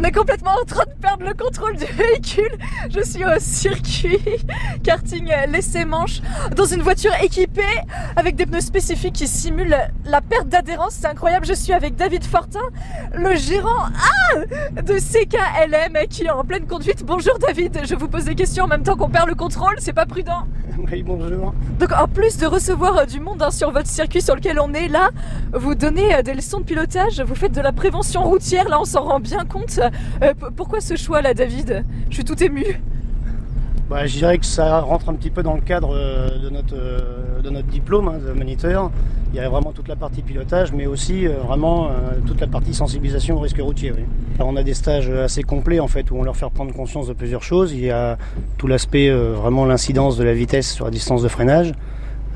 On est complètement en train de perdre le contrôle du véhicule. Je suis au circuit karting laissé manche dans une voiture équipée avec des pneus spécifiques qui simulent la perte d'adhérence. C'est incroyable. Je suis avec David Fortin, le gérant ah, de CKLM qui est en pleine conduite. Bonjour David, je vous pose des questions en même temps qu'on perd le contrôle. C'est pas prudent. Oui, bonjour. Donc en plus de recevoir du monde hein, sur votre circuit sur lequel on est là, vous donnez euh, des leçons de pilotage, vous faites de la prévention routière, là on s'en rend bien compte. Euh, pourquoi ce choix là David? Je suis tout ému. Bah, je dirais que ça rentre un petit peu dans le cadre euh, de notre, de notre diplôme hein, de moniteur. Il y a vraiment toute la partie pilotage, mais aussi vraiment toute la partie sensibilisation au risque routier. on a des stages assez complets en fait où on leur fait prendre conscience de plusieurs choses. Il y a tout l'aspect vraiment l'incidence de la vitesse sur la distance de freinage.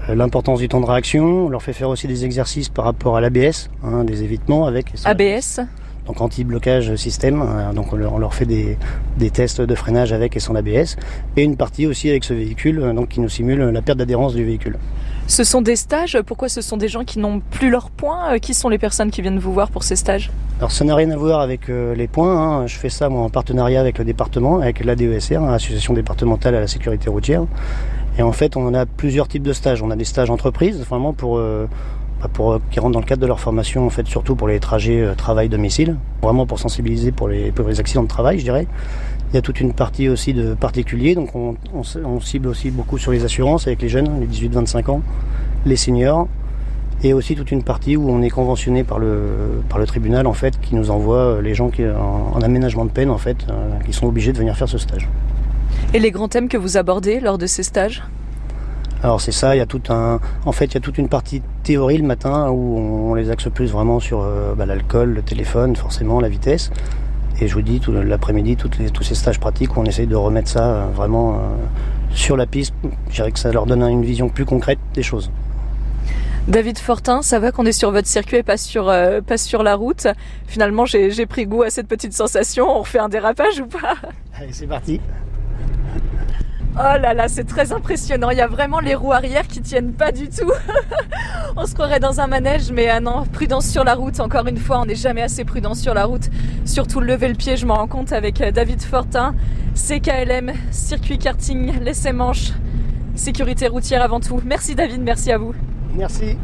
Euh, l'importance du temps de réaction. On leur fait faire aussi des exercices par rapport à l'ABS, hein, des évitements avec. ABS donc anti-blocage système, euh, donc on leur, fait des, tests de freinage avec et sans ABS, et une partie aussi avec ce véhicule, euh, donc qui nous simule la perte d'adhérence du véhicule. Ce sont des stages, pourquoi ce sont des gens qui n'ont plus leurs points Qui sont les personnes qui viennent vous voir pour ces stages? Alors ça n'a rien à voir avec les points, hein. je fais ça moi, en partenariat avec le département, avec l'ADESR, l'Association départementale à la sécurité routière, et en fait, on a plusieurs types de stages. On a des stages entreprises, vraiment pour, euh, pour euh, qui rentrent dans le cadre de leur formation, en fait, surtout pour les trajets euh, travail-domicile, vraiment pour sensibiliser pour les, pour les accidents de travail, je dirais. Il y a toute une partie aussi de particuliers, donc on, cible aussi beaucoup sur les assurances avec les jeunes, les 18-25 ans, les seniors, et aussi toute une partie où on est conventionné par le, par le tribunal en fait, qui nous envoie les gens qui en, en aménagement de peine en fait, qui sont obligés de venir faire ce stage. Et les grands thèmes que vous abordez lors de ces stages? Alors c'est ça, il y a tout un, en fait il y a toute une partie théorie le matin où on les axe plus vraiment sur euh, bah, l'alcool, le téléphone, forcément la vitesse. Et je vous dis tout l'après-midi tous ces stages pratiques où on essaye de remettre ça euh, vraiment euh, sur la piste. Je dirais que ça leur donne une vision plus concrète des choses. David Fortin, ça va qu'on est sur votre circuit et pas sur, pas sur la route. Finalement, j'ai pris goût à cette petite sensation. On refait un dérapage ou pas? Allez, c'est parti. Oh là là, c'est très impressionnant. Il y a vraiment les roues arrière qui tiennent pas du tout. on se croirait dans un manège, mais ah non, prudence sur la route. Encore une fois, on n'est jamais assez prudent sur la route. Surtout lever le pied, je m'en rends compte avec euh, David Fortin, CKLM, circuit karting, laissez manche, sécurité routière avant tout. Merci David, merci à vous. Merci.